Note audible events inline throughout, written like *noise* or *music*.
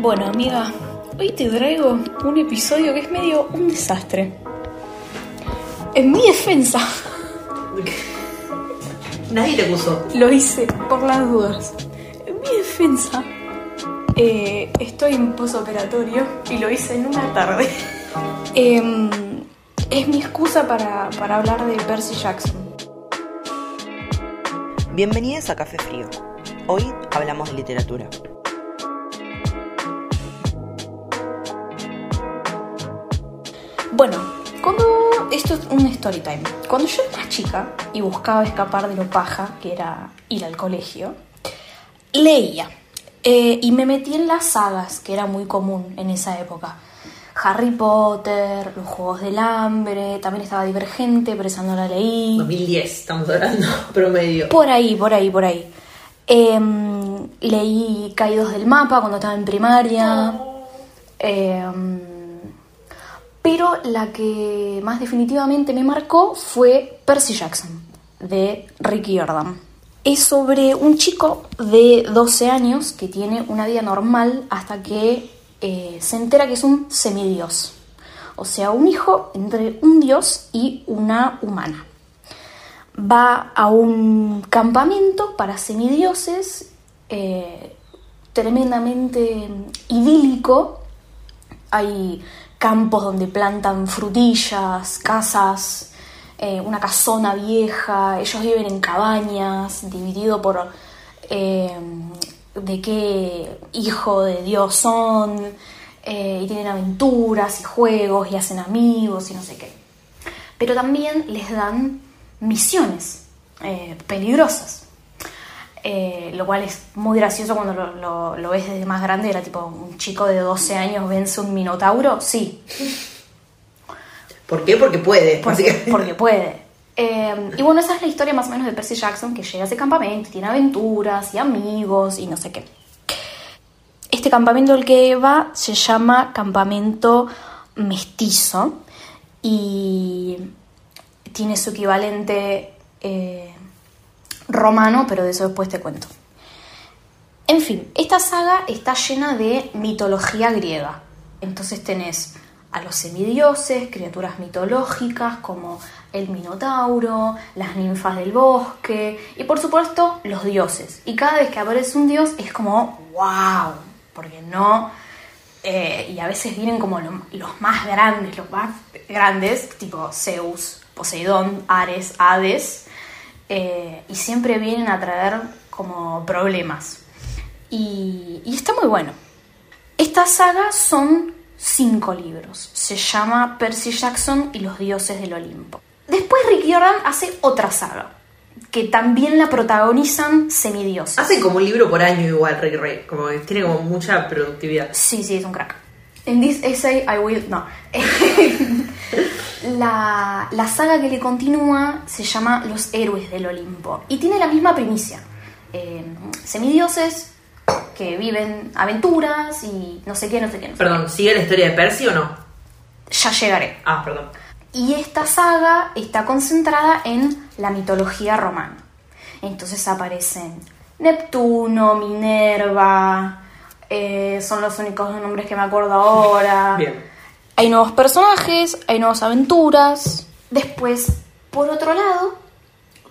Bueno, amiga, hoy te traigo un episodio que es medio un desastre. En mi defensa, *laughs* Nadie te acusó. lo hice por las dudas. En mi defensa, eh, estoy en posoperatorio y lo hice en una tarde. *laughs* Em, es mi excusa para, para hablar de Percy Jackson. Bienvenidos a Café Frío. Hoy hablamos de literatura. Bueno, cuando. Esto es un story time. Cuando yo era más chica y buscaba escapar de lo paja, que era ir al colegio, leía. Eh, y me metí en las sagas, que era muy común en esa época. Harry Potter, los Juegos del Hambre, también estaba Divergente, pero esa no la leí. 2010, estamos hablando, *laughs* promedio. Por ahí, por ahí, por ahí. Em, leí Caídos del Mapa cuando estaba en primaria. Em, pero la que más definitivamente me marcó fue Percy Jackson, de Ricky Jordan. Es sobre un chico de 12 años que tiene una vida normal hasta que eh, se entera que es un semidios. O sea, un hijo entre un dios y una humana va a un campamento para semidioses eh, tremendamente idílico. Hay campos donde plantan frutillas, casas, eh, una casona vieja. Ellos viven en cabañas, dividido por eh, de qué hijo de Dios son. eh, y tienen aventuras y juegos y hacen amigos y no sé qué pero también les dan misiones peligrosas. Eh, lo cual es muy gracioso cuando lo, lo- lo ves desde más grande. Era tipo un chico de 12 años vence un minotauro. Sí, ¿Por qué? Porque puede, porque, porque puede. Eh, y bueno, esa es la historia más o menos de Percy Jackson, que llega a ese campamento, tiene aventuras y amigos y no sé qué. Este campamento al que va se llama Campamento Mestizo y tiene su equivalente eh, romano, pero de eso después te cuento. En fin, esta saga está llena de mitología griega. Entonces tenés a los semidioses, criaturas mitológicas como el Minotauro, las ninfas del bosque y por supuesto los dioses. Y cada vez que aparece un dios es como wow, porque no... eh, y a veces vienen como lo- los más grandes, los más grandes, tipo Zeus, Poseidón, Ares, Hades, eh, y siempre vienen a traer como problemas. Y, y está muy bueno. Esta saga son cinco libros. Se llama Percy Jackson y los dioses del Olimpo. Después Rick Jordan hace otra saga, que también la protagonizan semidioses. Hace como un libro por año igual, Rick Ray. Como que tiene como mucha productividad. Sí, sí, es un crack. In this essay I will... No. *laughs* la, la saga que le continúa se llama Los Héroes del Olimpo y tiene la misma primicia. Eh, semidioses que viven aventuras y no sé qué, no sé qué. No sé Perdón, ¿sigue la historia de Percy o no? Ya llegaré. Ah, perdón. Y esta saga está concentrada en la mitología romana. Entonces aparecen Neptuno, Minerva, eh, son los únicos nombres que me acuerdo ahora. Bien. Hay nuevos personajes, hay nuevas aventuras. Después, por otro lado,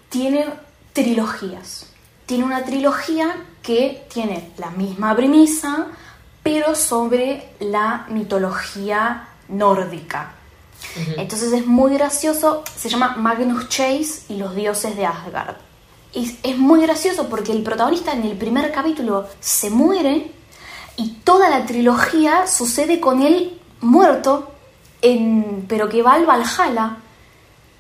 tiene trilogías. Tiene una trilogía que tiene la misma premisa, pero sobre la mitología nórdica. Entonces es muy gracioso, se llama Magnus Chase y los dioses de Asgard. Y es muy gracioso porque el protagonista en el primer capítulo se muere y toda la trilogía sucede con él muerto, en, pero que va al Valhalla.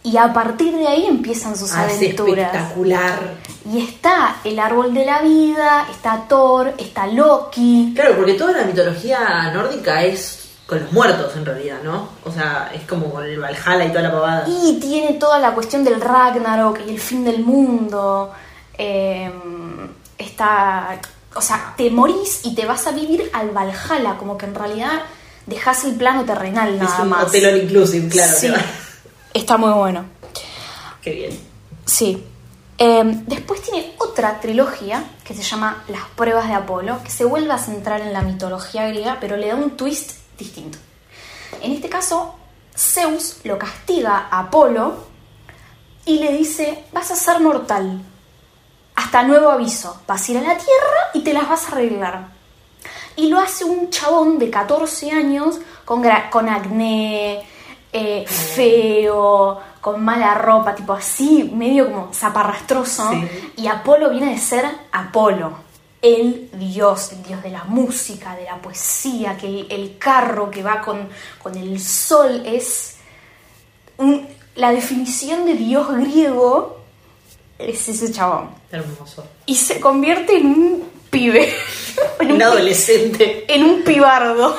Y a partir de ahí empiezan sus Ah, es aventuras. espectacular. Y está el árbol de la vida, está Thor, está Loki. Claro, porque toda la mitología nórdica es con los muertos en realidad, ¿no? O sea, es como con el Valhalla y toda la pavada. Y tiene toda la cuestión del Ragnarok y el fin del mundo. Eh, está. O sea, te morís y te vas a vivir al Valhalla, como que en realidad dejas el plano terrenal es nada un más. hotel all inclusive, claro. Sí, está muy bueno. Qué bien. Sí. Eh, después tiene otra trilogía que se llama Las pruebas de Apolo, que se vuelve a centrar en la mitología griega, pero le da un twist distinto. En este caso, Zeus lo castiga a Apolo y le dice, vas a ser mortal. Hasta nuevo aviso, vas a ir a la Tierra y te las vas a arreglar. Y lo hace un chabón de 14 años con, con acné, eh, feo, con mala ropa, tipo así, medio como zaparrastroso. Sí. Y Apolo viene de ser Apolo, el dios, el dios de la música, de la poesía, que el, el carro que va con, con el sol es un- la definición de dios griego, es ese chabón. Hermoso. Y se convierte en un pibe, en *laughs* Un adolescente. en un pibardo.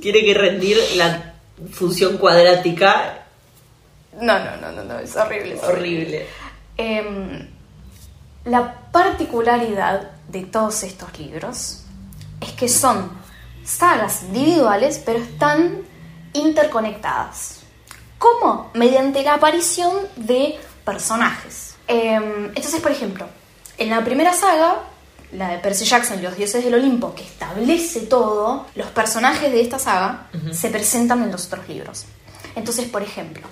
Tiene que rendir la función cuadrática. No, no, no, no, no, es horrible. es horrible. Horrible. Em, la particularidad de todos estos libros es que son sagas individuales, pero están interconectadas. ¿Cómo? Mediante la aparición de personajes. Em, entonces, por ejemplo, en la primera saga, la de Percy Jackson y los dioses del Olimpo, que establece todo, los personajes de esta saga se presentan en los otros libros. Entonces, por ejemplo,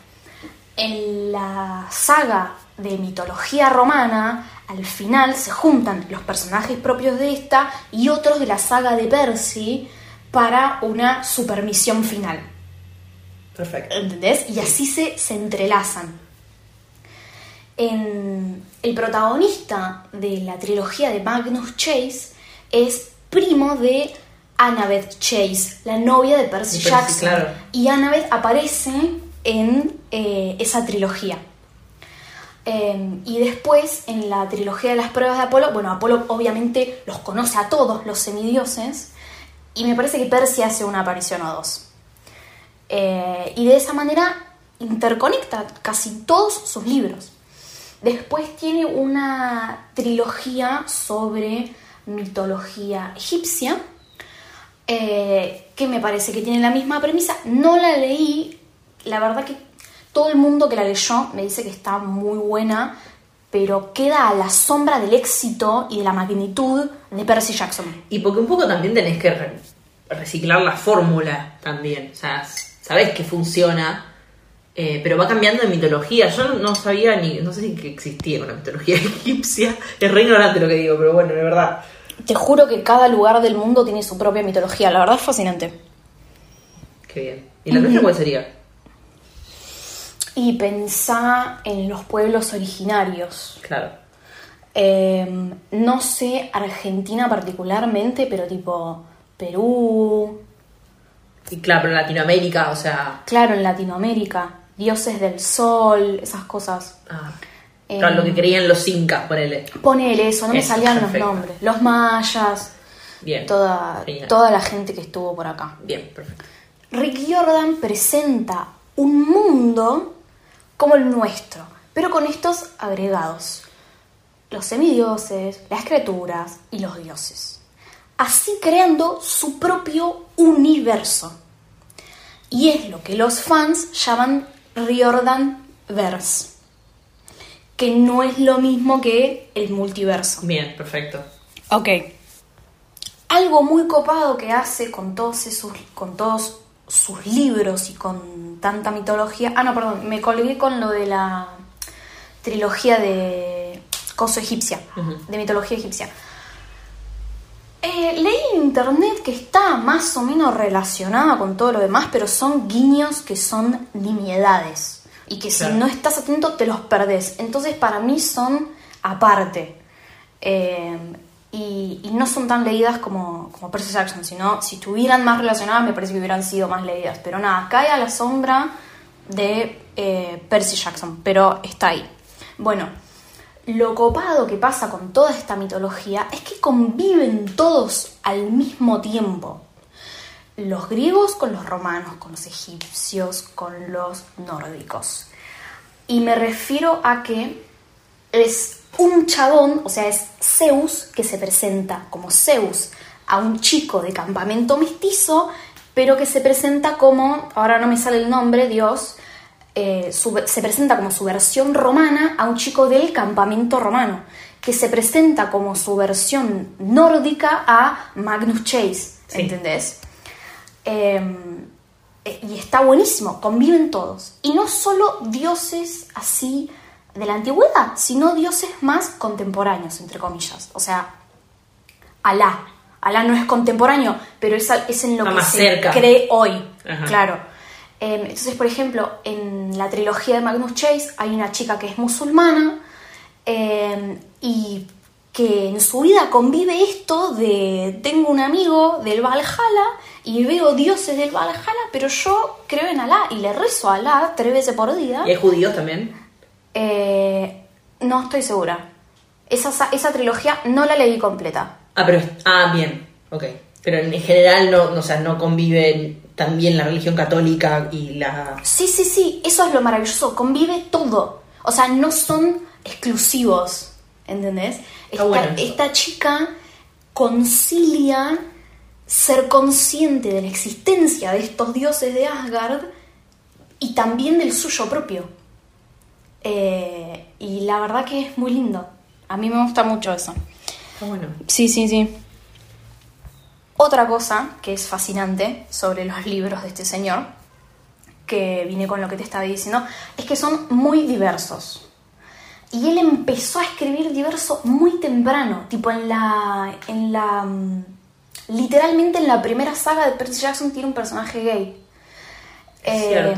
en la saga de mitología romana, al final se juntan los personajes propios de esta y otros de la saga de Percy para una supermisión final. Perfecto. ¿Entendés? Y así se, se entrelazan. En, el protagonista de la trilogía de Magnus Chase es primo de Annabeth Chase, la novia de Percy, Jackson. claro. Y Annabeth aparece en eh, esa trilogía. Eh, y después, en la trilogía de las pruebas de Apolo, bueno, Apolo obviamente los conoce a todos los semidioses, y me parece que Percy hace una aparición o dos. Eh, y de esa manera interconecta casi todos sus libros. Después tiene una trilogía sobre mitología egipcia, eh, que me parece que tiene la misma premisa. No la leí, la verdad que todo el mundo que la leyó me dice que está muy buena, pero queda a la sombra del éxito y de la magnitud de Percy Jackson. Y porque un poco también tenés que re- reciclar la fórmula también. O sea, sabés que funciona, eh, pero va cambiando de mitología. Yo no- no sabía ni, no sé si que existía una mitología *laughs* egipcia. Es re ignorante lo que digo, pero bueno, de verdad. Te juro que cada lugar del mundo tiene su propia mitología, la verdad es fascinante. Qué bien. ¿Y la nuestra cuál sería? Y pensá en los pueblos originarios. Claro. Eh, no sé Argentina particularmente, pero tipo Perú, Y claro, en Latinoamérica, o sea. claro, en Latinoamérica, dioses del sol, esas cosas. ah, Eh, claro, lo que creían los incas, ponele. Ponele eso, no me salían perfecto. los nombres. Los mayas, Bien. toda, Genial. toda la gente que estuvo por acá. Bien, perfecto. Rick Jordan presenta un mundo como el nuestro, pero con estos agregados. Los semidioses, las criaturas y los dioses. Así creando su propio universo. Y es lo que los fans llaman Riordan Verse. Que no es lo mismo que el multiverso. Bien, perfecto. Ok. Algo muy copado que hace con todos esos, con todos sus libros y con tanta mitología. Ah, no, perdón, me colgué con lo de la trilogía de Coso egipcia, de mitología egipcia. Internet que está más o menos relacionada con todo lo demás, pero son guiños que son nimiedades. Y que si no estás atento te los perdés. Entonces para mí son aparte. Eh, y, y no son tan leídas como, como Percy Jackson, sino si estuvieran más relacionadas me parece que hubieran sido más leídas. Pero nada, cae a la sombra de eh, Percy Jackson, pero está ahí. Bueno, lo copado que pasa con toda esta mitología es que conviven todos al mismo tiempo. Los griegos con los romanos, con los egipcios, con los nórdicos. Y me refiero a que es un chabón, o sea, es Zeus que se presenta como Zeus a un chico de campamento mestizo pero que se presenta como, ahora no me sale el nombre, Dios, eh, su- se presenta como su versión romana a un chico del campamento romano, que se presenta como su versión nórdica a Magnus Chase, Sí. ¿entendés? Eh, eh, y está buenísimo, conviven todos. Y no solo dioses así de la antigüedad, sino dioses más contemporáneos, entre comillas. O sea, Alá. Alá no es contemporáneo, pero es, es en lo Está que se cerca. cree hoy. Ajá. Claro. Eh, entonces, por ejemplo, en la trilogía de Magnus Chase hay una chica que es musulmana eh, y que en su vida convive esto de tengo un amigo del Valhalla y veo dioses del Valhalla, pero yo creo en Alá y le rezo a Alá tres veces por día. ¿Y hay judíos también? Eh, no estoy segura. Esa, sa- esa trilogía no la leí completa. Ah, pero. Ah, bien. Ok. Pero en general no, no, o sea, no conviven también la religión católica y la. Sí, sí, sí, eso es lo maravilloso, convive todo. O sea, no son exclusivos, ¿entendés? Esta, bueno esta chica concilia ser consciente de la existencia de estos dioses de Asgard y también del suyo propio. Eh, y la verdad que es muy lindo. A mí me gusta mucho eso. Está bueno. Sí, sí, sí. Otra cosa que es fascinante sobre los libros de este señor, que vine con lo que te estaba diciendo, es que son muy diversos. Y él empezó a escribir diverso muy temprano, tipo en la. en la. mm, literalmente en la primera saga de Percy Jackson tiene un personaje gay. Eh,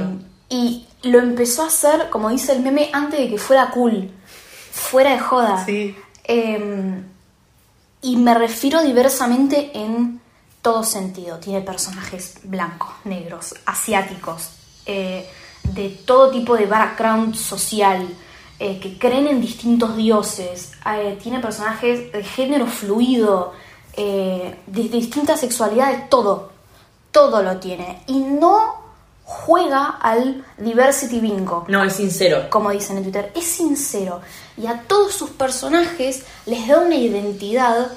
y lo empezó a hacer, como dice el meme, antes de que fuera cool. Fuera de joda. Sí. Eh, y me refiero diversamente en todo sentido. Tiene personajes blancos, negros, asiáticos, eh, de todo tipo de background social, eh, que creen en distintos dioses. Eh, tiene personajes de género fluido, eh, de distintas sexualidades, todo. Todo lo tiene. Y no juega al diversity bingo No, es sincero. como dicen en Twitter, es sincero y a todos sus personajes les da una identidad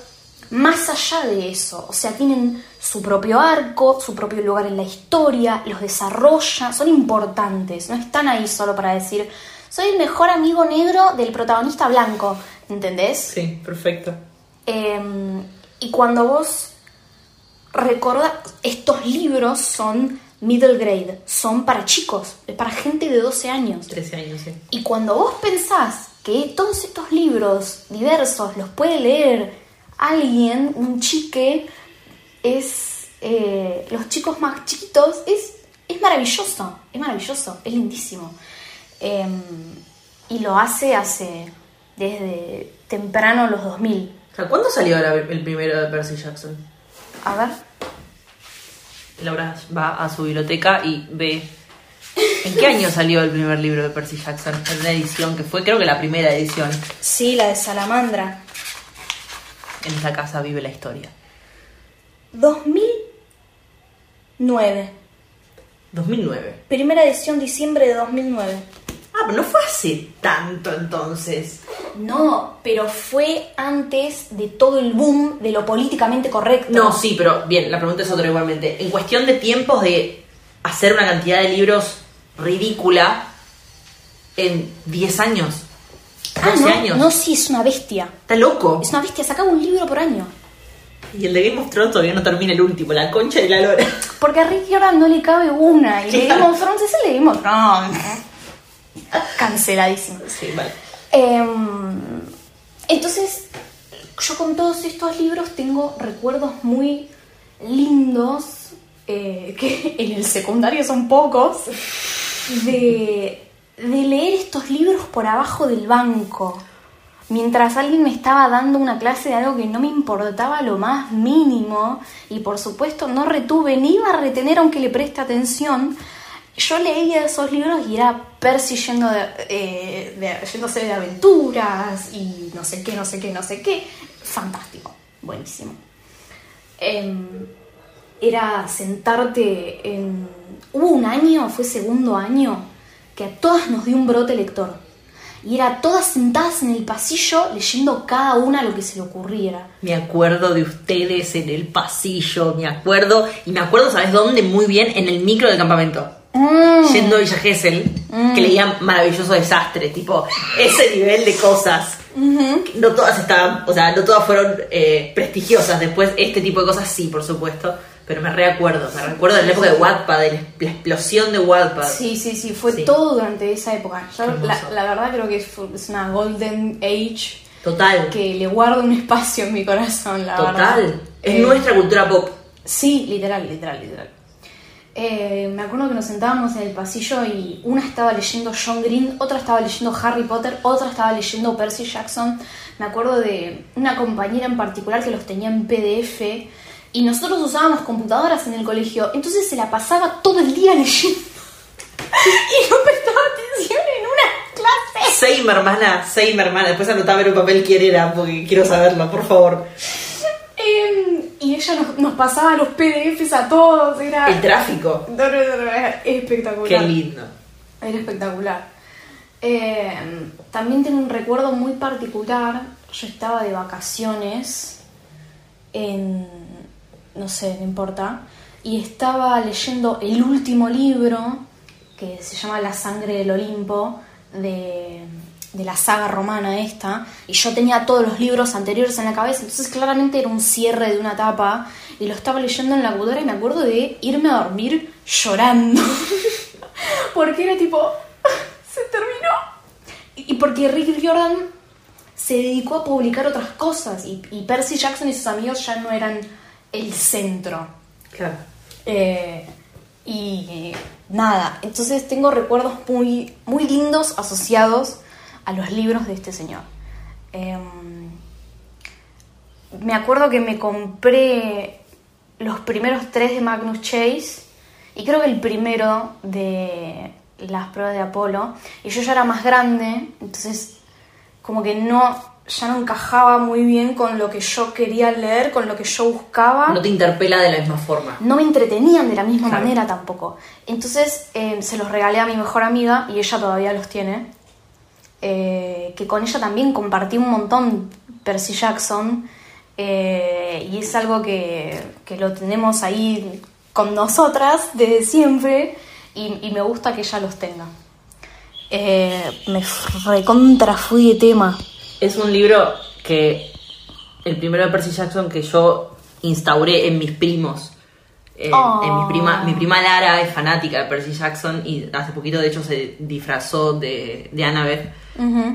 más allá de eso. O sea, tienen su propio arco, su propio lugar en la historia, los desarrolla, son importantes, no están ahí solo para decir, soy el mejor amigo negro del protagonista blanco, ¿entendés? Sí, perfecto. Eh, y cuando vos recordás, estos libros son middle grade, son para chicos, es para gente de 12 años. 13 años, sí. Y cuando vos pensás que todos estos libros diversos los puede leer alguien, un chique, es eh, los chicos más chiquitos, es, es maravilloso, es maravilloso, es lindísimo. Eh, y lo hace hace desde temprano los 2000. O sea, ¿cuándo salió la- el primero de Percy Jackson? A ver, Laura va a su biblioteca y ve. ¿En qué año salió el primer libro de Percy Jackson? En una edición que fue, creo que la primera edición. sí, la de Salamandra. En esa casa vive la historia. 2009. 2009. Primera edición, diciembre de 2009. Ah, pero no fue hace tanto entonces. No, pero fue antes de todo el boom de lo políticamente correcto. No, sí, pero bien, la pregunta es otra igualmente. En cuestión de tiempos de hacer una cantidad de libros ridícula en 10 años, 12 Ah, no, años. no, sí, es una bestia. Está loco. Es una bestia, sacaba un libro por año. Y el de Game of Thrones todavía no termina el último, la concha de la lora. *laughs* Porque a Ricky ahora no le cabe una. Y le. Game of Thrones, ese le Game of Thrones. Canceladísimo. Sí, vale. Em, entonces, yo con todos estos libros tengo recuerdos muy lindos, eh, que *laughs* en el secundario son pocos, de, de leer estos libros por abajo del banco. Mientras alguien me estaba dando una clase de algo que no me importaba lo más mínimo, y por supuesto no retuve ni iba a retener aunque le preste atención, yo leía esos libros y era Percy yendo de, eh, de- yéndose de aventuras y no sé qué, no sé qué, no sé qué. Fantástico, buenísimo. Em, era sentarte en... Hubo un año, fue segundo año, que a todas nos dio un brote lector. Y era todas sentadas en el pasillo leyendo cada una lo que se le ocurriera. Me acuerdo de ustedes en el pasillo, me acuerdo. Y me acuerdo, ¿sabes dónde? Muy bien, en el micro del campamento. Mm. Yendo a Villa Gesell, que leían Maravilloso Desastre, tipo, *gasps* ese nivel de cosas. No todas estaban, o sea, no todas fueron eh, prestigiosas. Después, este tipo de cosas sí, por supuesto. Pero me recuerdo, me recuerdo de la época de Wattpad, de la explosión de Wattpad. Sí, sí, sí, fue Sí. todo durante esa época. Yo, la, la verdad creo que es una golden age Total, que le guardo un espacio en mi corazón, la verdad. total. Es Eh, nuestra cultura pop. Sí, literal, literal, literal. Eh, me acuerdo que nos sentábamos en el pasillo y una estaba leyendo John Green, otra estaba leyendo Harry Potter, otra estaba leyendo Percy Jackson. Me acuerdo de una compañera en particular que los tenía en PDF y nosotros usábamos computadoras en el colegio, entonces se la pasaba todo el día leyendo *laughs* y no prestaba atención en una clase. Same, hermana, same, hermana. Después anotaba en un papel quién era, porque quiero saberlo, por favor. Eh, y ella nos, nos pasaba los PDFs a todos, era... El tráfico. No, no, no, no, era espectacular. Qué lindo. Era espectacular. Eh, también tengo un recuerdo muy particular. Yo estaba de vacaciones en. No sé, no importa. Y estaba leyendo el último libro que se llama La sangre del Olimpo de, de la saga romana esta. Y yo tenía todos los libros anteriores en la cabeza. Entonces, claramente era un cierre de una etapa. Y lo estaba leyendo en la computadora y me acuerdo de irme a dormir llorando. *laughs* Porque era tipo, *laughs* se terminó. Y porque Rick Jordan se dedicó a publicar otras cosas y, y Percy Jackson y sus amigos ya no eran el centro. Claro. Eh, y nada, entonces tengo recuerdos muy, muy lindos asociados a los libros de este señor. Em, me acuerdo que me compré los primeros tres de Magnus Chase y creo que el primero de las pruebas de Apolo. Y yo ya era más grande, entonces como que no, ya no encajaba muy bien con lo que yo quería leer, con lo que yo buscaba No te interpela de la misma forma. no me entretenían de la misma Claro. manera tampoco. Entonces eh, se los regalé a mi mejor amiga y ella todavía los tiene. Eh, que con ella también compartí un montón Percy Jackson. eh, y es algo que, que lo tenemos ahí con nosotras desde siempre. Y, y me gusta que ella los tenga. Me recontra fui de tema. Es un libro que el primero de Percy Jackson que yo instauré en mis primos. Eh, Oh. En mi prima, mi prima Lara es fanática de Percy Jackson y hace poquito de hecho se disfrazó de, de Annabeth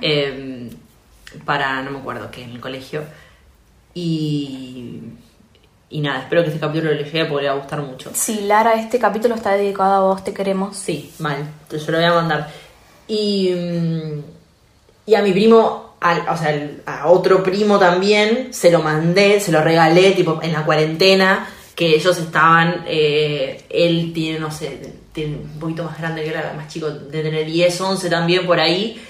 eh, para, no me acuerdo qué, en el colegio. Y, y nada, espero que este capítulo le llegue porque le va a gustar mucho. Sí, Lara, este capítulo está dedicado a vos, te queremos. Sí, mal. Yo lo voy a mandar. Y, mm, y a mi primo, al- o sea, al- a otro primo también, se lo mandé, se lo regalé, tipo, en la cuarentena, que ellos estaban, eh, él tiene, no sé, tiene un poquito más grande que era más chico, de tener 10, 11 también por ahí,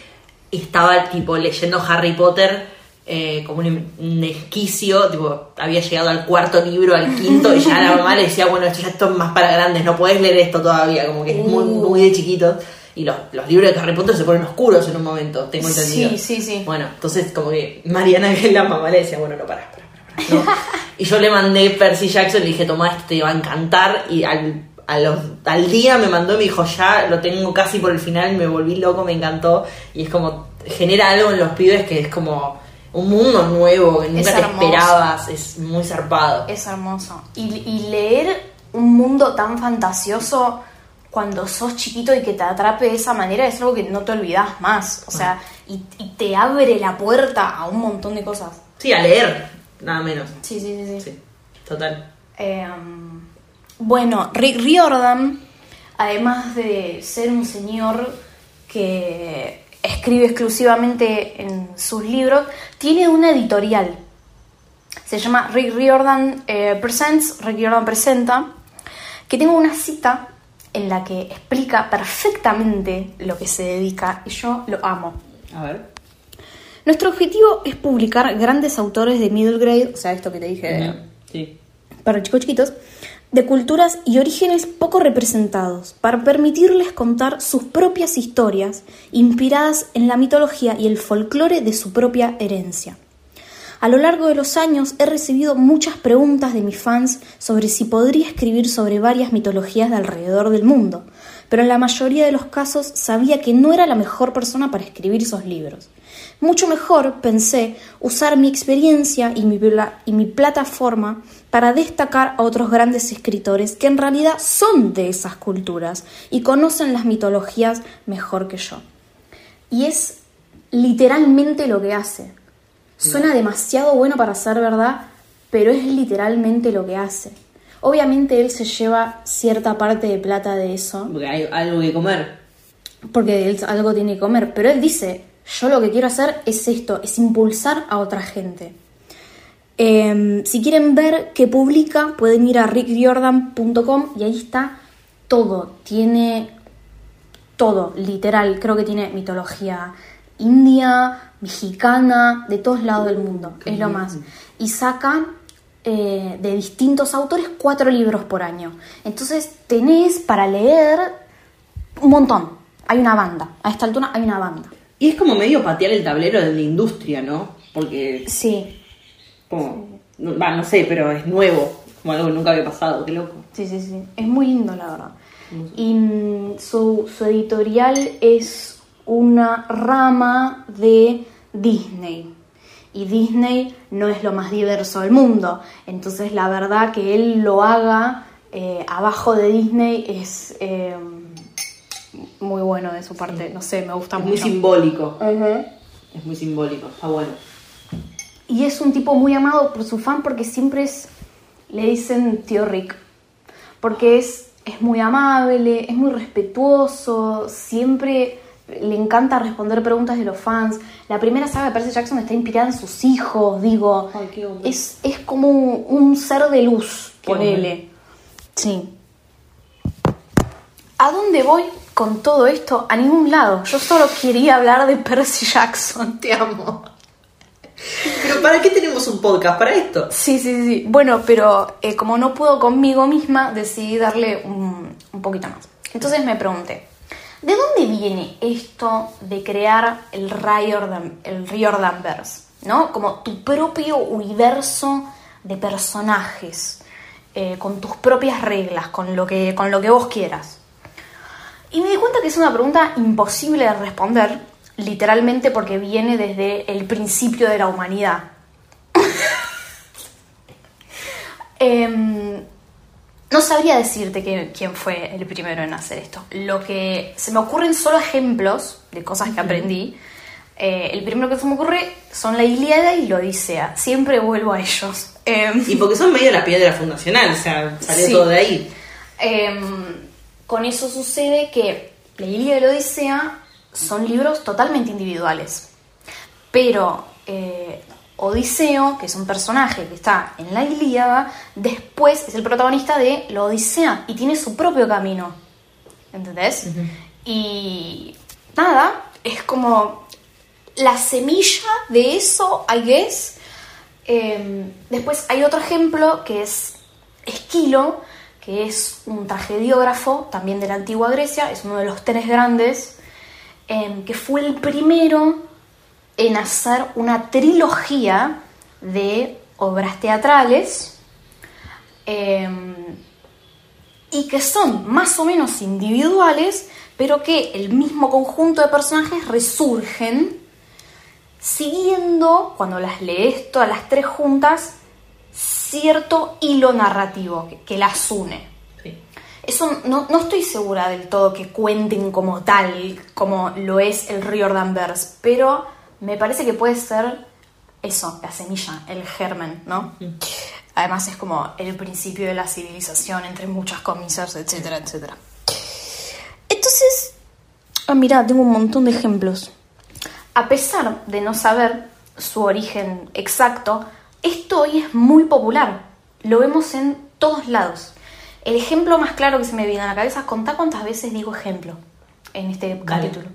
estaba, tipo, leyendo Harry Potter. eh, como un, un esquicio, tipo, había llegado al cuarto libro, al quinto, y ya la mamá le decía, bueno, esto ya esto es más para grandes, no podés leer esto todavía, como que es muy, Uh. muy de chiquito. Y los, los libros de Harry Potter se ponen oscuros en un momento, tengo entendido. Sí, sí, sí. Bueno, entonces como que Mariana, que es la mamá, le decía, bueno, no, pará, pará, pará, no. *laughs* y yo le mandé Percy Jackson y le dije, toma, esto te va a encantar. Y al, a los, al día me mandó y me dijo, ya lo tengo casi por el final, me volví loco, me encantó. Y es como, genera algo en los pibes que es como un mundo nuevo que nunca Es te esperabas, es muy zarpado. Es hermoso. Y, y leer un mundo tan fantasioso cuando sos chiquito y que te atrape de esa manera es algo que no te olvidas más. O sea, y, y te abre la puerta a un montón de cosas. Sí, a leer, nada menos. Sí, sí, sí. sí. Sí, total. Eh, bueno, Rick Riordan, además de ser un señor que escribe exclusivamente en sus libros, tiene una editorial. Se llama Rick Riordan eh, Presents, Rick Riordan Presenta, que tengo una cita en la que explica perfectamente lo que se dedica y yo lo amo. A ver. Nuestro objetivo es publicar grandes autores de middle grade, o sea, esto que te dije de- Sí. para chicos chiquitos, de culturas y orígenes poco representados, para permitirles contar sus propias historias inspiradas en la mitología y el folclore de su propia herencia. A lo largo de los años he recibido muchas preguntas de mis fans sobre si podría escribir sobre varias mitologías de alrededor del mundo, pero en la mayoría de los casos sabía que no era la mejor persona para escribir esos libros. Mucho mejor, pensé, usar mi experiencia y mi, y mi plataforma para destacar a otros grandes escritores que en realidad son de esas culturas y conocen las mitologías mejor que yo. Y es literalmente lo que hace. Suena demasiado bueno para ser verdad, pero es literalmente lo que hace. Obviamente él se lleva cierta parte de plata de eso. Porque hay algo que comer. Porque él algo tiene que comer. Pero él dice, yo lo que quiero hacer es esto, es impulsar a otra gente. Em, si quieren ver qué publica, pueden ir a rickjordan.com y ahí está todo. Tiene todo, literal. Creo que tiene mitología india, mexicana, de todos lados del mundo. es lo más. Y saca eh, de distintos autores cuatro libros por año. Entonces tenés para leer un montón. Hay una banda. A esta altura hay una banda. Y es como medio patear el tablero de la industria, ¿no? Porque. Sí. Como. Va, no sé, pero es nuevo. Como algo que nunca había pasado, qué loco. Sí, sí, sí. Es muy lindo, la verdad. Y mm, su, su editorial es una rama de Disney. Y Disney no es lo más diverso del mundo. Entonces la verdad que él lo haga eh, abajo de Disney es eh, muy bueno de su parte. No sé, me gusta es mucho. Muy simbólico. Es muy simbólico, está bueno. Y es un tipo muy amado por su fan porque siempre es, le dicen tío Rick. Porque es, es muy amable, es muy respetuoso, siempre le encanta responder preguntas de los fans. La primera saga de Percy Jackson está inspirada en sus hijos, digo. es, es como un, ser de luz, ponele. Sí. ¿A dónde voy con todo esto? A ningún lado. Yo solo quería hablar de Percy Jackson. Te amo. Pero ¿para qué tenemos un podcast? ¿Para esto? Sí, sí, sí. Bueno, pero eh, como no puedo conmigo misma, decidí darle un, un poquito más. Entonces me pregunté, ¿De dónde viene esto de crear el Riordan, el Riordanverse? ¿No? Como tu propio universo de personajes, eh, con tus propias reglas, con lo, que, con lo que vos quieras. Y me di cuenta que es una pregunta imposible de responder, literalmente porque viene desde el principio de la humanidad. *laughs* eh, no sabría decirte quién fue el primero en hacer esto. Lo que se me ocurren solo ejemplos de cosas que aprendí. Eh, el primero que se me ocurre son la Ilíada y la Odisea. Siempre vuelvo a ellos. Em, y porque son medio la piedra fundacional, o sea, salió todo de ahí. Em, con eso sucede que la Ilíada y la Odisea son libros totalmente individuales. Pero eh, Odiseo, que es un personaje que está en la Ilíada, después es el protagonista de la Odisea y tiene su propio camino. ¿Entendés? Y nada, es como la semilla de eso, I guess. Em, después hay otro ejemplo que es Esquilo, que es un tragediógrafo también de la antigua Grecia, es uno de los tres grandes, em, que fue el primero en hacer una trilogía de obras teatrales em, y que son más o menos individuales, pero que el mismo conjunto de personajes resurgen siguiendo, cuando las lees todas las tres juntas, cierto hilo narrativo que, las une. Eso no, no, estoy segura del todo que cuenten como tal, como lo es el Riordanverse, pero me parece que puede ser eso, la semilla, el germen, ¿no? Además es como el principio de la civilización, entre muchas comillas, etcétera, etcétera. Entonces, ah, mira, tengo un montón de ejemplos. A pesar de no saber su origen exacto, esto hoy es muy popular. Lo vemos en todos lados. El ejemplo más claro que se me viene a la cabeza, contá cuántas veces digo ejemplo en este capítulo.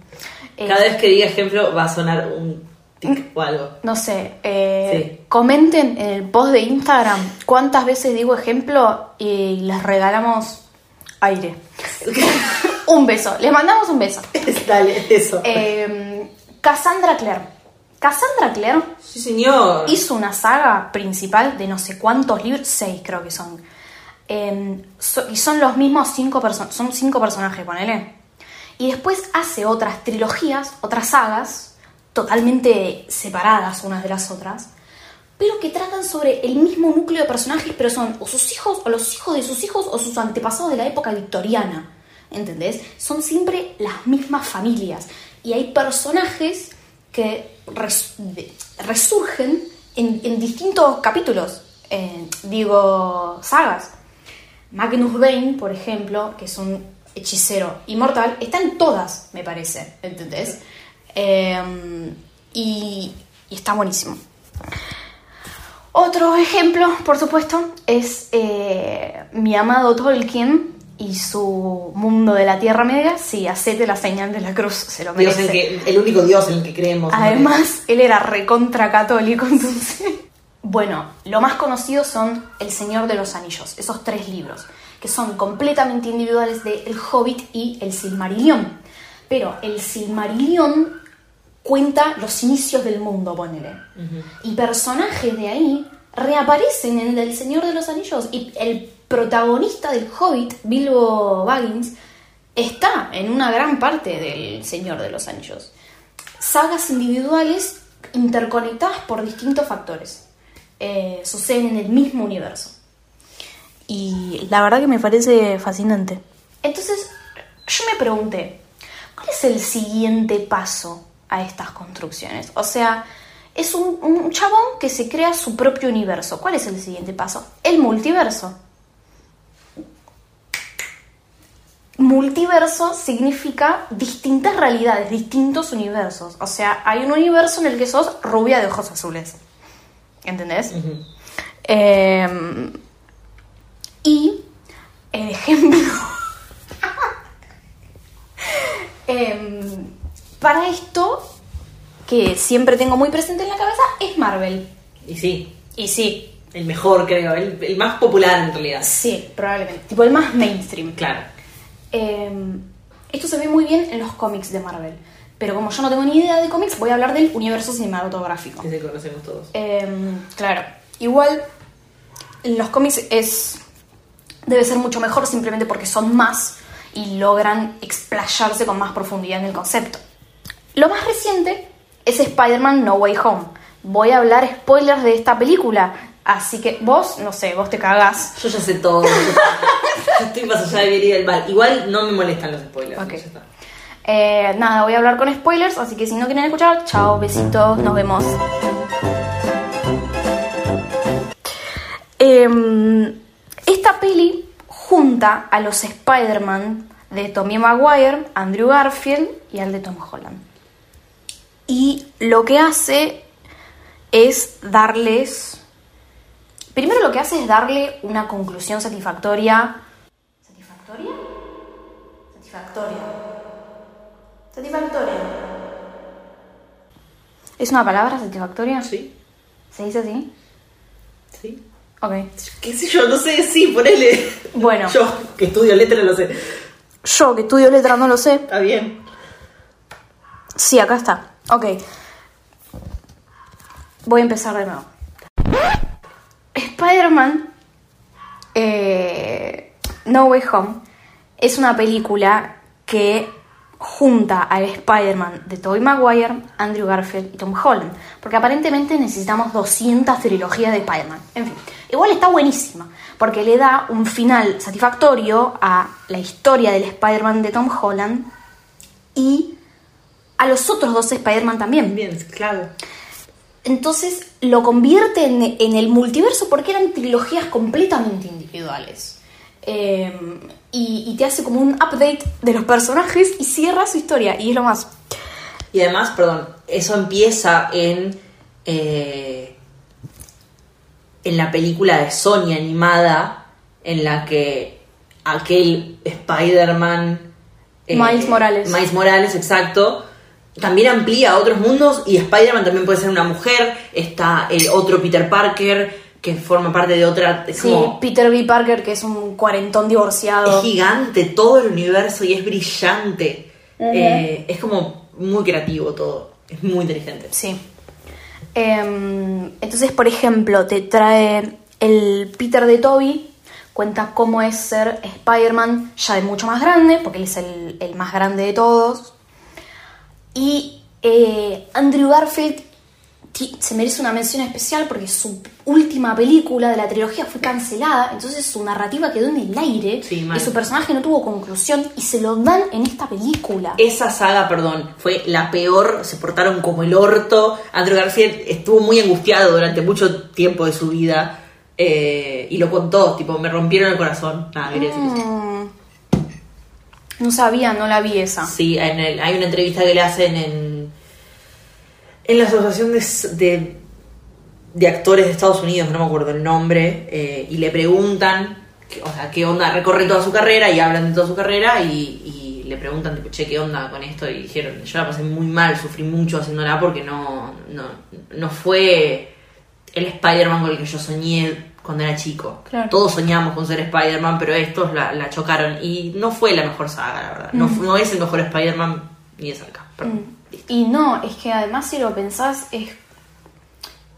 Cada vez que diga ejemplo va a sonar un tic o algo. No sé, eh, comenten en el post de Instagram cuántas veces digo ejemplo y les regalamos aire. un beso, les mandamos un beso. *laughs* Dale, eso. Eh, Cassandra Clare. Cassandra Clare sí, señor. hizo una saga principal de no sé cuántos libros, seis creo que son. Eh, so- y son los mismos cinco personas, son cinco personajes, ponele. Y después hace otras trilogías, otras sagas, totalmente separadas unas de las otras, pero que tratan sobre el mismo núcleo de personajes, pero son o sus hijos, o los hijos de sus hijos, o sus antepasados de la época victoriana. ¿Entendés? Son siempre las mismas familias. Y hay personajes que resurgen en, en distintos capítulos. eh, digo, sagas. Magnus Bane, por ejemplo, que es un hechicero inmortal, está en todas, me parece, ¿entendés? Eh, y, y está buenísimo. Otro ejemplo, por supuesto, es eh, mi amado Tolkien y su mundo de la Tierra Media. Sí, hacete la señal de la cruz, se lo Dios merece. en que, el único Dios en el que creemos. ¿no? Además, él era recontra católico, *laughs* entonces. Bueno, lo más conocido son El Señor de los Anillos, esos tres libros, que son completamente individuales de El Hobbit y El Silmarillion. Pero el Silmarillion cuenta los inicios del mundo, ponele. Y personajes de ahí reaparecen en el Señor de los Anillos. Y el protagonista del Hobbit, Bilbo Baggins, está en una gran parte del Señor de los Anillos sagas individuales interconectadas por distintos factores. Eh, suceden en el mismo universo. Y la verdad que me parece fascinante. Entonces, yo me pregunté, ¿cuál es el siguiente paso a estas construcciones? O sea, es un, un chabón que se crea su propio universo. ¿Cuál es el siguiente paso? El multiverso. Multiverso significa distintas realidades, distintos universos. O sea, hay un universo en el que sos rubia de ojos azules. ¿Entendés? Eh, y el ejemplo. Em, para esto, que siempre tengo muy presente en la cabeza, es Marvel. Y sí, Y sí, el mejor creo, el, el más popular en realidad. sí, probablemente. Tipo el más mainstream. Claro. Eh, esto se ve muy bien en los cómics de Marvel. Pero como yo no tengo ni idea de cómics, voy a hablar del universo cinematográfico. Que se conocemos todos. Eh, claro, igual en los cómics es debe ser mucho mejor simplemente porque son más y logran explayarse con más profundidad en el concepto. Lo más reciente es Spider-Man No Way Home. Voy a hablar spoilers de esta película, así que vos, no sé, vos te cagás. Yo ya sé todo. yo, estoy más allá de bien y del mal. Igual no me molestan los spoilers. Ok. ya está. Eh, nada, voy a hablar con spoilers, así que si no quieren escuchar, chao, besitos, nos vemos. Em, esta peli junta a los Spider-Man de Tommy Maguire, Andrew Garfield y al de Tom Holland. Y lo que hace es darles... Primero lo que hace es darle una conclusión satisfactoria. ¿Satisfactoria? Satisfactoria. Satisfactoria. ¿Es una palabra satisfactoria? Sí, ¿Se dice así? sí. Ok. ¿Qué sé yo? No sé, sí, ponele. Bueno. Yo, que estudio letras, lo sé. Yo, que estudio letra, no lo sé. Está bien. Sí, acá está. Ok. Voy a empezar de nuevo. Spider-Man eh, No Way Home es una película que junta al Spider-Man de Tobey Maguire, Andrew Garfield y Tom Holland. Porque aparentemente necesitamos 200 trilogías de Spider-Man. En fin, igual está buenísima. Porque le da un final satisfactorio a la historia del Spider-Man de Tom Holland y a los otros dos Spider-Man también. Bien, claro. Entonces lo convierte en, en el multiverso porque eran trilogías completamente individuales. Eh, y, y te hace como un update de los personajes y cierra su historia. Y es lo más. Y además, perdón, eso empieza en. eh, en la película de Sony animada, en la que aquel Spider-Man. eh, Miles Morales. Miles Morales, exacto. también amplía a otros mundos y Spider-Man también puede ser una mujer, está el otro Peter Parker que forma parte de otra... Es Sí, como... Peter B. Parker, que es un cuarentón divorciado. Es gigante todo el universo y es brillante. Eh, es como muy creativo todo. Es muy inteligente. Sí. Em, entonces, por ejemplo, te trae el Peter de Toby, cuenta cómo es ser Spider-Man ya de mucho más grande, porque él es el, el más grande de todos. Y eh, Andrew Garfield se merece una mención especial porque su última película de la trilogía fue cancelada, entonces su narrativa quedó en el aire Sí, y su personaje no tuvo conclusión y se lo dan en esta película. Esa saga, perdón, fue la peor. Se portaron como el orto. Andrew Garfield estuvo muy angustiado durante mucho tiempo de su vida. eh, y lo contó, tipo, me rompieron el corazón. Nada, quería decir eso. Mm. No sabía, no la vi esa. Sí, en el- hay una entrevista que le hacen en, en la Asociación de, de, de Actores de Estados Unidos, no me acuerdo el nombre, eh, y le preguntan, o sea, qué onda, recorre toda su carrera y hablan de toda su carrera y, y le preguntan, tipo, che, qué onda con esto, y dijeron, yo la pasé muy mal, sufrí mucho haciéndola porque no, no, no fue el Spider-Man con el que yo soñé cuando era chico. Claro. Todos soñamos con ser Spider-Man, pero estos la, la chocaron. Y no fue la mejor saga, la verdad. No, no es el mejor Spider-Man ni de cerca. Perdón. Listo. Y no, es que además si lo pensás es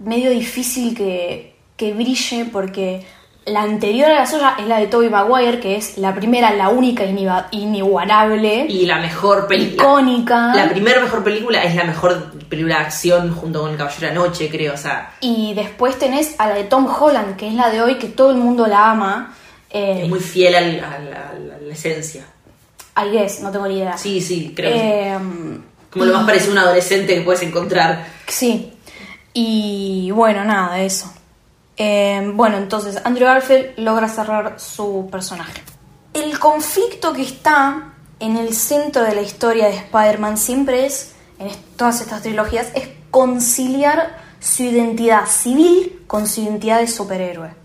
medio difícil que, que brille porque la anterior a la suya es la de Tobey Maguire, que es la primera, la única inigualable, Y la mejor película. icónica. La primera mejor película es la mejor película de acción junto con El Caballero de la Noche, creo. O sea, Y después tenés a la de Tom Holland, que es la de hoy, que todo el mundo la ama. Eh, es muy fiel al- a, la, a esencia. I guess, no tengo ni idea. Sí, sí, creo que sí. Eh, Como lo más parecido a un adolescente que puedes encontrar. Sí. Y bueno, nada, eso. Eh, bueno, entonces Andrew Garfield logra cerrar su personaje. El conflicto que está en el centro de la historia de Spider-Man siempre es, en todas estas trilogías, es conciliar su identidad civil con su identidad de superhéroe.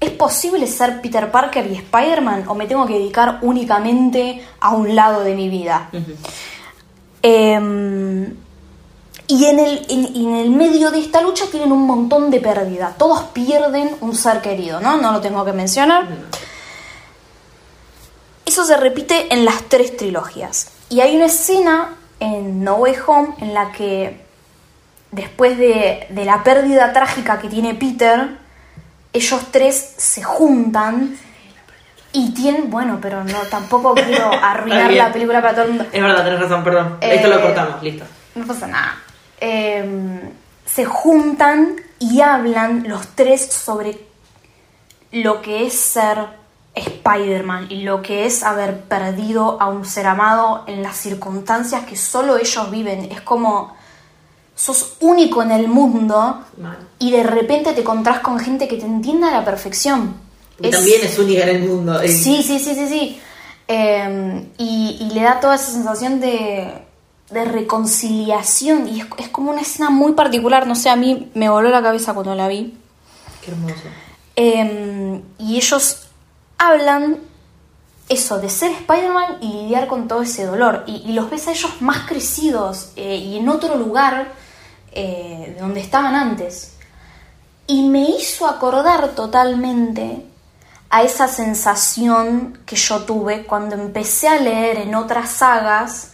¿Es posible ser Peter Parker y Spider-Man o me tengo que dedicar únicamente a un lado de mi vida? Em, y en el, en, el medio de esta lucha tienen un montón de pérdida. Todos pierden un ser querido, ¿no? No lo tengo que mencionar. Eso se repite en las tres trilogías. Y hay una escena en No Way Home en la que después de, de la pérdida trágica que tiene Peter, ellos tres se juntan y tienen, bueno, pero no, tampoco quiero *laughs* arruinar la película para todo el mundo. Es verdad, tenés razón, perdón. Eh, Esto lo cortamos, listo. No pasa nada. Eh, se juntan y hablan los tres sobre lo que es ser Spider-Man y lo que es haber perdido a un ser amado en las circunstancias que solo ellos viven. Es como sos único en el mundo y de repente te encontrás con gente que te entiende a la perfección. Y también es única en el mundo. eh. Sí, sí, sí, sí, sí. Eh, y, y le da toda esa sensación de, de reconciliación. Y es, es como una escena muy particular. No sé, a mí me voló la cabeza cuando la vi. Qué hermoso. Eh, y ellos hablan eso, de ser Spider-Man y lidiar con todo ese dolor. Y, y los ves a ellos más crecidos eh, y en otro lugar eh, de donde estaban antes. Y me hizo acordar totalmente a esa sensación que yo tuve cuando empecé a leer en otras sagas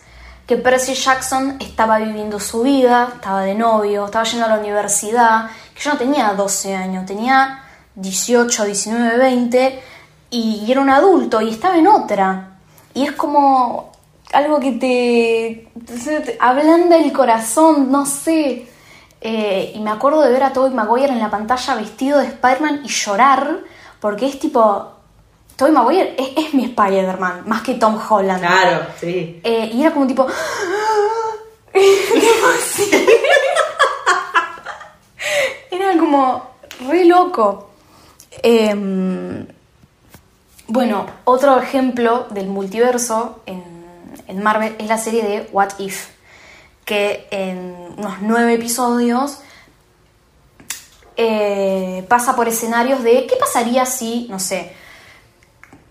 que Percy Jackson estaba viviendo su vida, estaba de novio, estaba yendo a la universidad, que yo no tenía 12 años, tenía 18, 19, 20 y, era un adulto y estaba en otra. Y es como algo que te, te- te ablanda el corazón, no sé. Eh, y me acuerdo de ver a Tobey Maguire en la pantalla vestido de Spider-Man y llorar, porque es tipo, Tobey Maguire es, es mi Spider-Man, más que Tom Holland. Claro, sí. Eh, y era como tipo... *gasps* era como re loco. Em, bueno, otro ejemplo del multiverso en, en Marvel es la serie de What If, que en unos nueve episodios eh, pasa por escenarios de qué pasaría si, no sé,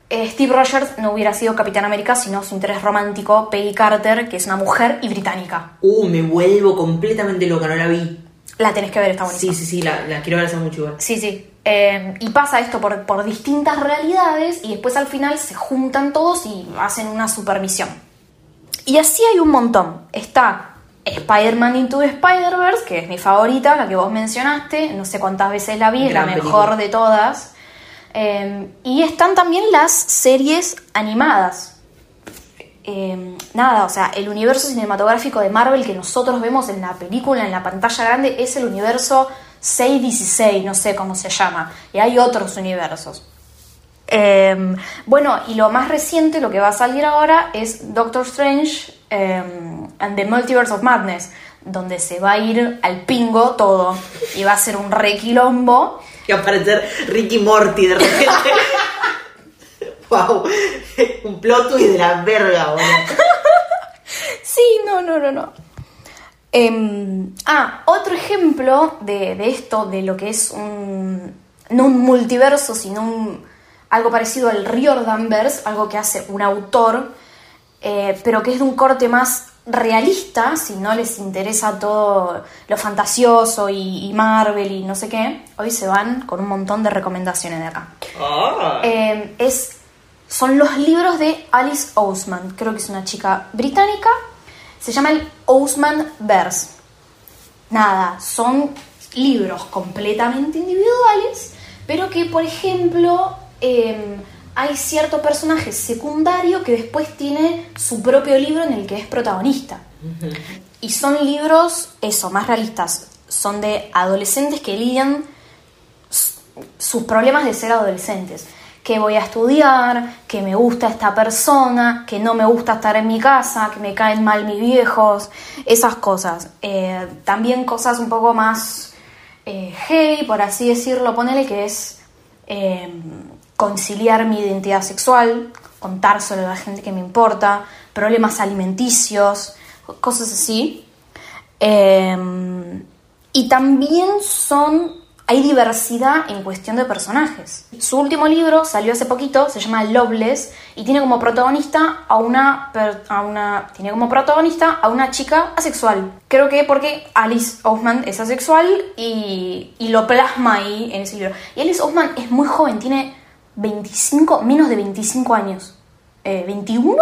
Steve Rogers no hubiera sido Capitán América sino su interés romántico, Peggy Carter, que es una mujer y británica. Uh, me vuelvo completamente loca, no la vi. La tenés que ver, está buenísima. Sí, sí, sí, la, la quiero ver hace mucho igual. Sí, sí. Eh, y pasa esto por, por distintas realidades y después al final se juntan todos y hacen una supermisión. Y así hay un montón. Está Spider-Man Into Spider-Verse, que es mi favorita, la que vos mencionaste. No sé cuántas veces la vi, es la mejor película. de todas. Eh, y están también las series animadas. Eh, nada, o sea, el universo cinematográfico de Marvel que nosotros vemos en la película, en la pantalla grande, es el universo 616, no sé cómo se llama. Y hay otros universos. Eh, bueno, y lo más reciente, lo que va a salir ahora, es Doctor Strange and the Multiverse of Madness, donde se va a ir al pingo todo y va a ser un requilombo. Y va a aparecer Ricky Morty de repente. *laughs* wow, un plot twist de la verga, boludo. Sí, no, no, no, no. Em, ah, otro ejemplo de, de esto, de lo que es un. no un multiverso, sino un, algo parecido al Riordanverse, algo que hace un autor, eh, pero que es de un corte más realista, si no les interesa todo lo fantasioso y, y Marvel y no sé qué, hoy se van con un montón de recomendaciones de acá. Ah. Eh, es, son los libros de Alice Ousman, creo que es una chica británica, se llama el Ousman Verse. Nada, son libros completamente individuales, pero que, por ejemplo, eh, hay cierto personaje secundario que después tiene su propio libro en el que es protagonista. Y son libros, eso, más realistas. Son de adolescentes que lidian sus problemas de ser adolescentes. Que voy a estudiar, que me gusta esta persona, que no me gusta estar en mi casa, que me caen mal mis viejos, esas cosas. Eh, también cosas un poco más eh, hey, por así decirlo, ponele que es eh, conciliar mi identidad sexual, contar sobre la gente que me importa, problemas alimenticios, cosas así. Eh, y también son, hay diversidad en cuestión de personajes. Su último libro salió hace poquito, se llama Loveless y tiene como protagonista a una, a una tiene como protagonista a una chica asexual. Creo que porque Alice Ousman es asexual y, y lo plasma ahí en ese libro. Y Alice Ousman es muy joven, tiene 25, menos de 25 años. Eh, ¿21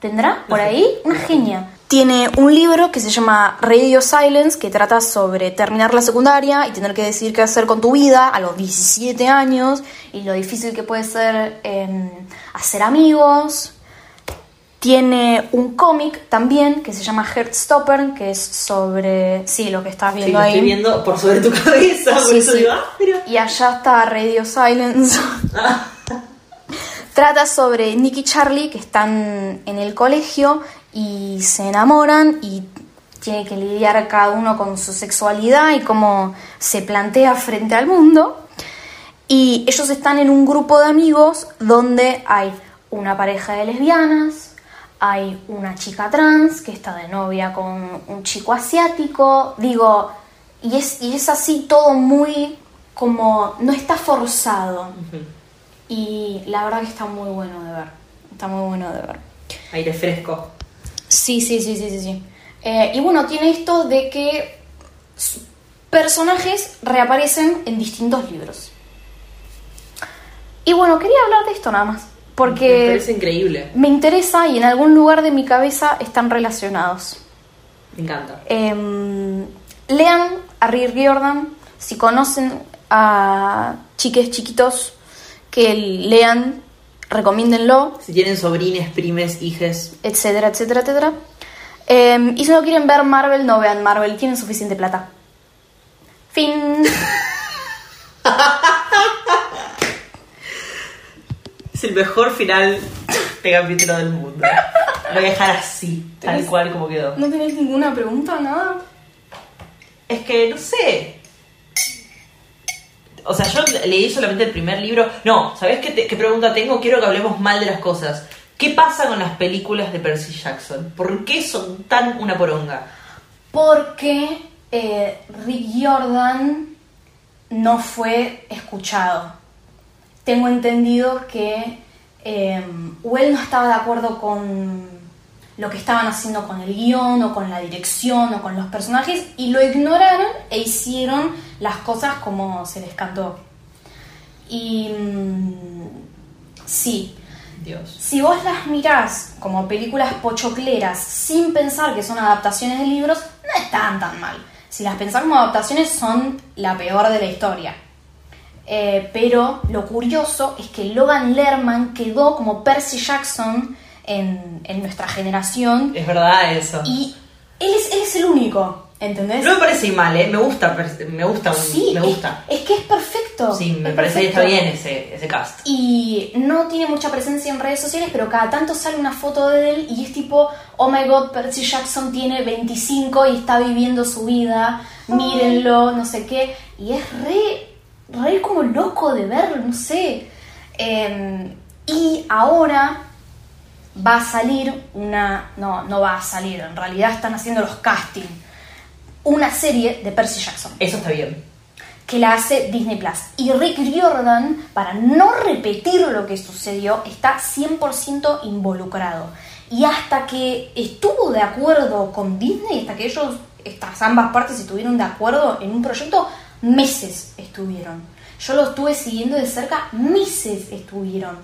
tendrá por ahí? Una genia. Tiene un libro que se llama Radio Silence, que trata sobre terminar la secundaria y tener que decidir qué hacer con tu vida a los 17 años y lo difícil que puede ser eh, hacer amigos. Tiene un cómic también que se llama Heartstopper, que es sobre, sí, lo que estás Sí, viendo lo ahí. estoy viendo por sobre tu *laughs* cabeza. por Sí, eso sí. digo, ah, mira. Y allá está Radio Silence. Trata sobre Nick y Charlie que están en el colegio y se enamoran y tiene que lidiar cada uno con su sexualidad y cómo se plantea frente al mundo. Y ellos están en un grupo de amigos donde hay una pareja de lesbianas, hay una chica trans que está de novia con un chico asiático, digo, y es, y es así todo muy como, no está forzado. Y la verdad que está muy bueno de ver, está muy bueno de ver. Aire fresco. Sí, sí, sí, sí, sí, sí. Eh, y bueno, tiene esto de que personajes reaparecen en distintos libros. Y bueno, quería hablar de esto nada más, Me porque parece increíble. me interesa y en algún lugar de mi cabeza están relacionados. Me encanta. Em, lean a Rick Riordan, si conocen a chiques chiquitos que lean, recomiéndenlo, Si tienen sobrines, primes, hijes, etcétera, etcétera, etcétera. Em, y si no quieren ver Marvel, no vean Marvel, tienen suficiente plata. Fin. *laughs* es el mejor final de capítulo del mundo. Lo voy a dejar así, tal ¿Tenés- cual como quedó. ¿No tenéis ninguna pregunta, nada? Es que, no sé. O sea, yo leí solamente el primer libro. No, ¿sabés qué, pregunta tengo? Quiero que hablemos mal de las cosas. ¿Qué pasa con las películas de Percy Jackson? ¿Por qué son tan una poronga? Porque eh, Rick Jordan no fue escuchado. Tengo entendido que eh, él no estaba de acuerdo con lo que estaban haciendo con el guion o con la dirección o con los personajes y lo ignoraron e hicieron las cosas como se les cantó. Y mm, sí, Dios. si vos las mirás como películas pochocleras sin pensar que son adaptaciones de libros, no están tan mal. Si las pensás como adaptaciones son la peor de la historia. Eh, pero lo curioso es que Logan Lerman quedó como Percy Jackson en, en nuestra generación Es verdad eso. y él es, él es el único, ¿entendés? No me parece mal, ¿eh? Me gusta, me gusta, sí, me gusta. Es, que es perfecto. Sí, me es parece que está bien ese, ese cast. Y no tiene mucha presencia en redes sociales, pero cada tanto sale una foto de él y es tipo, oh my god, Percy Jackson tiene 25 y está viviendo su vida, mírenlo, no sé qué. Y es re, re como loco de ver, no sé. Eh, y ahora va a salir una, no, no va a salir, en realidad están haciendo los castings, una serie de Percy Jackson Eso está bien. que la hace Disney Plus. Y Rick Riordan, para no repetir lo que sucedió, está 100% involucrado. Y hasta que estuvo de acuerdo con Disney, hasta que ellos, estas ambas partes estuvieron de acuerdo en un proyecto, meses estuvieron. Yo lo estuve siguiendo de cerca, meses estuvieron.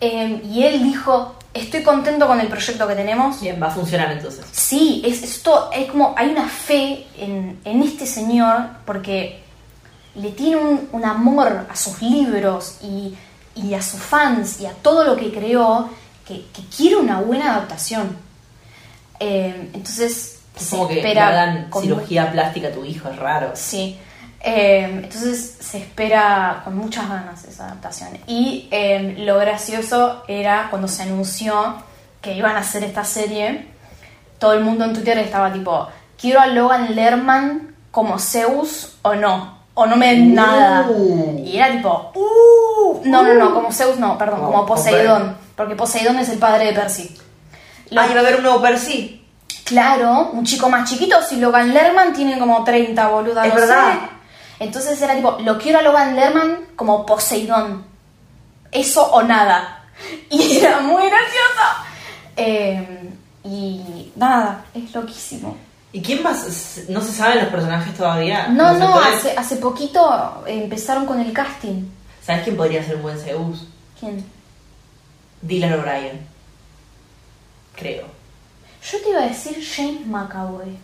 Eh, y él dijo, estoy contento con el proyecto que tenemos. Bien, va a funcionar entonces. Sí, es esto, es como hay una fe en, en este señor porque le tiene un, un amor a sus libros y, y a sus fans y a todo lo que creó que, que quiere una buena adaptación. Eh, entonces, Es se como que le espera hagan con cirugía plástica a tu hijo, es raro. Sí. Eh, entonces se espera con muchas ganas esa adaptación. Y eh, lo gracioso era cuando se anunció que iban a hacer esta serie, todo el mundo en Twitter estaba tipo, quiero a Logan Lerman como Zeus o no, o no me den nada. Uh. Y era tipo, uh, no, no, no, como Zeus no, perdón, Como- Poseidón, porque Poseidón es el padre de Percy. Lo- Ah, iba a haber un nuevo Percy. Claro, un chico más chiquito, si Logan Lerman tiene como 30 boludas. Es no sé. Entonces era tipo, lo quiero a Logan Lerman como Poseidón. Eso o nada. *laughs* Y era muy gracioso. Eh, y nada, es loquísimo. ¿Y quién más? ¿No se saben los personajes todavía? No, ¿Los no, hace, hace poquito empezaron con el casting. ¿Sabes quién podría ser un buen Zeus? ¿Quién? Dylan O'Brien. Creo. Yo te iba a decir James McAvoy.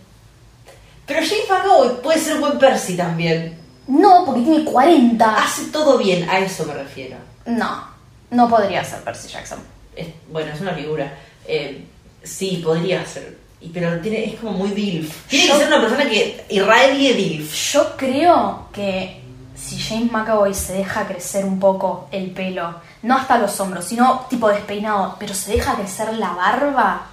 Pero James McAvoy puede ser un buen Percy también. No, porque tiene 40. Hace todo bien, a eso me refiero. No, no podría ser Percy Jackson. Es- bueno, es una figura. Eh, sí, podría ser. Y- Pero tiene, es como muy DILF. Tiene Yo- que ser una persona que irradie DILF. Yo creo que si James McAvoy se deja crecer un poco el pelo, no hasta los hombros, sino tipo despeinado, pero se deja crecer la barba,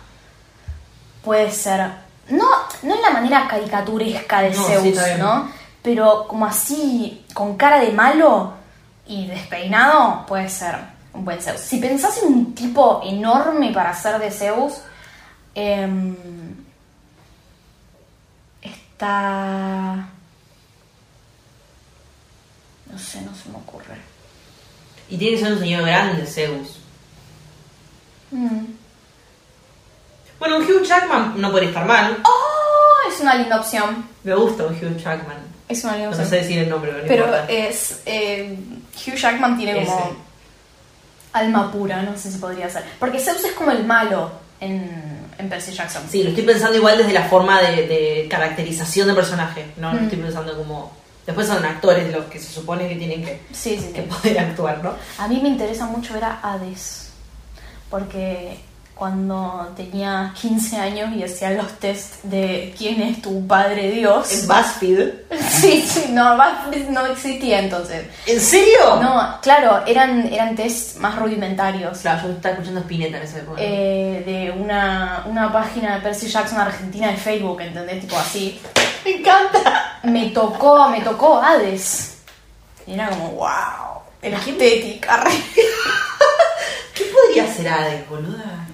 puede ser. No, no en la manera caricaturesca de No, sí, Zeus, bien. ¿no? Pero como así, con cara de malo y despeinado, puede ser un buen Zeus. Si pensás en un tipo enorme para ser de Zeus, em, está. No sé, no se me ocurre. Y tiene que ser un señor grande, Zeus. Mm. Bueno, un Hugh Jackman no podría estar mal. ¡Oh! Una linda opción. Me gusta un Hugh Jackman. Es una linda No opción. sé decir el nombre, pero no es. eh, Hugh Jackman tiene como. Alma pura, no sé si podría ser. Porque Zeus es como el malo en, en Percy Jackson. Sí, lo estoy pensando igual desde la forma de, de caracterización del personaje. No lo Mm. estoy pensando como. Después son actores los que se supone que tienen que, Sí, sí, que sí. poder actuar, ¿no? A mí me interesa mucho ver a Hades. Porque cuando tenía 15 años y hacía los test de quién es tu padre Dios. En BuzzFeed. *laughs* Sí, sí, no, va- no existía entonces. ¿En serio? No, claro, eran, eran test más rudimentarios. Claro, yo estaba escuchando Spinetta en esa época. Eh, de una, una página de Percy Jackson Argentina de Facebook, ¿entendés? Tipo así. Me encanta. Me tocó, me tocó Hades. Y era como, wow, era estética. *laughs* ¿Qué podría ser Hades, boluda?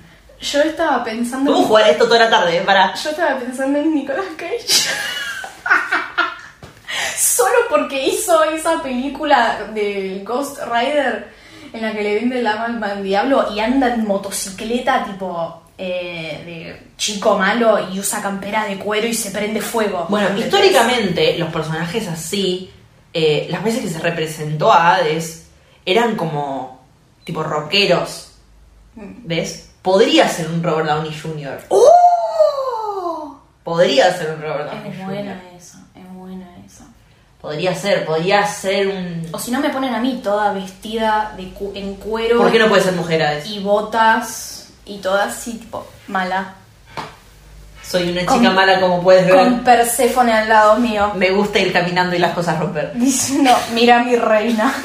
Yo estaba pensando. Vamos a jugar esto toda la tarde, ¿eh? Para. Yo estaba pensando en Nicolas Cage. *laughs* Solo porque hizo esa película de Ghost Rider en la que le vende el alma al diablo y anda en motocicleta tipo eh, de chico malo y usa campera de cuero y se prende fuego. Bueno, históricamente los personajes así, eh, las veces que se representó a Hades, eran como tipo rockeros. ¿Ves? Podría ser un Robert Downey Jr. ¡Oh! Podría ser un Robert Downey Es Jr. buena esa, es buena esa. Podría ser, podría ser un... O si no me ponen a mí toda vestida de cu- en cuero ¿Por qué no puede ser mujer Hades? y botas y toda así tipo mala. Soy una Con- chica mala como puedes ver. Con Perséfone al lado mío. Me gusta ir caminando y las cosas romper. Diciendo, mira mi reina. *laughs*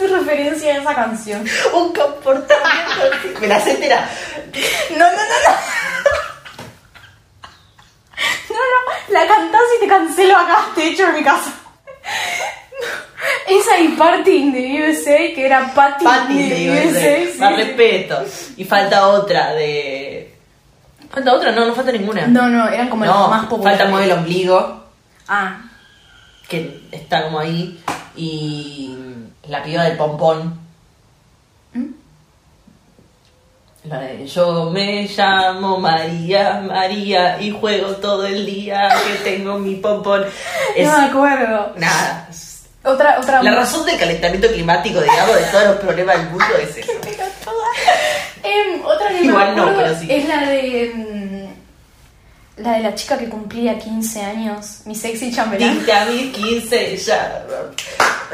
Hiciste referencia a esa canción. *laughs* Un comportamiento. Me la sé entera. No, no, no, no. No, no, la cantás y te cancelo acá, te echo de mi casa. Esa y Party de USA, que era Patty, Patty de de USA. Más sí. respeto. Y falta otra de. ¿Falta otra? No, no falta ninguna. No, no, eran como No, las más populares. falta Mueve el ombligo, Ah, que está como ahí. Y la piba del pompón. ¿Mm? La de yo me llamo María, María, y juego todo el día que tengo mi pompón. Es no me acuerdo. nada. Otra, otra. La razón del calentamiento climático, digamos, de todos los problemas del mundo es eso. *laughs* Em, otra que Igual me no, pero sí. es la de. La de la chica que cumplía 15 años, mi sexy chambelán. Mis 15 ya.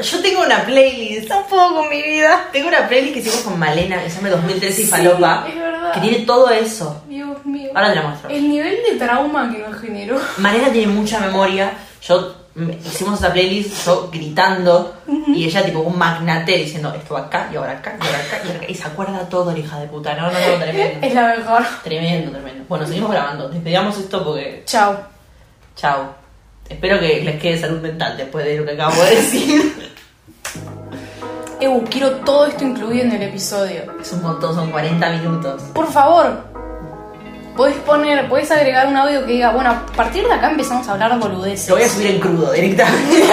Yo tengo una playlist. Con mi vida. Tengo una playlist que hicimos con Malena, que se llama 2013 y Sí, Falopa. es verdad. Que tiene todo eso. Dios mío. Ahora te la muestro. El nivel de trauma que nos generó. Malena tiene mucha memoria. Yo hicimos esa playlist, yo gritando. Y ella, tipo, un magnate diciendo esto va acá y ahora acá y ahora acá y ahora acá. Y se acuerda todo, la hija de puta. No, no, no, *laughs* tremendo. Es la mejor. Tremendo, tremendo. Bueno, seguimos grabando. Despedamos esto porque. Chao. Chao. Espero que les quede salud mental después de lo que acabo de decir. *laughs* Eu, quiero todo esto incluido en el episodio. Es un montón, son 40 minutos. Por favor, podés poner, podés agregar un audio que diga, bueno, a partir de acá empezamos a hablar boludeces. Lo voy a subir en crudo directamente.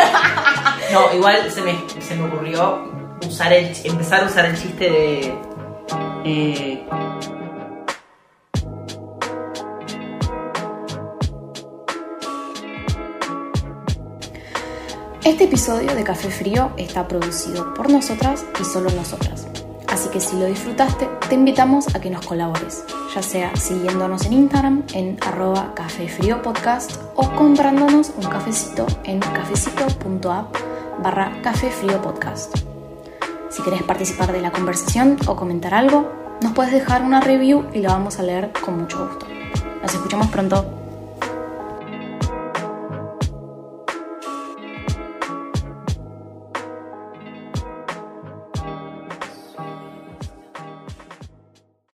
*laughs* no, igual se me, se me ocurrió usar el, empezar a usar el chiste de. eh, Este episodio de Café Frío está producido por nosotras y solo nosotras. Así que si lo disfrutaste, te invitamos a que nos colabores, ya sea siguiéndonos en Instagram en arroba Café Frío Podcast o comprándonos un cafecito en cafecito.app barra Café Frío Podcast. Si querés participar de la conversación o comentar algo, nos puedes dejar una review y la vamos a leer con mucho gusto. Nos escuchamos pronto.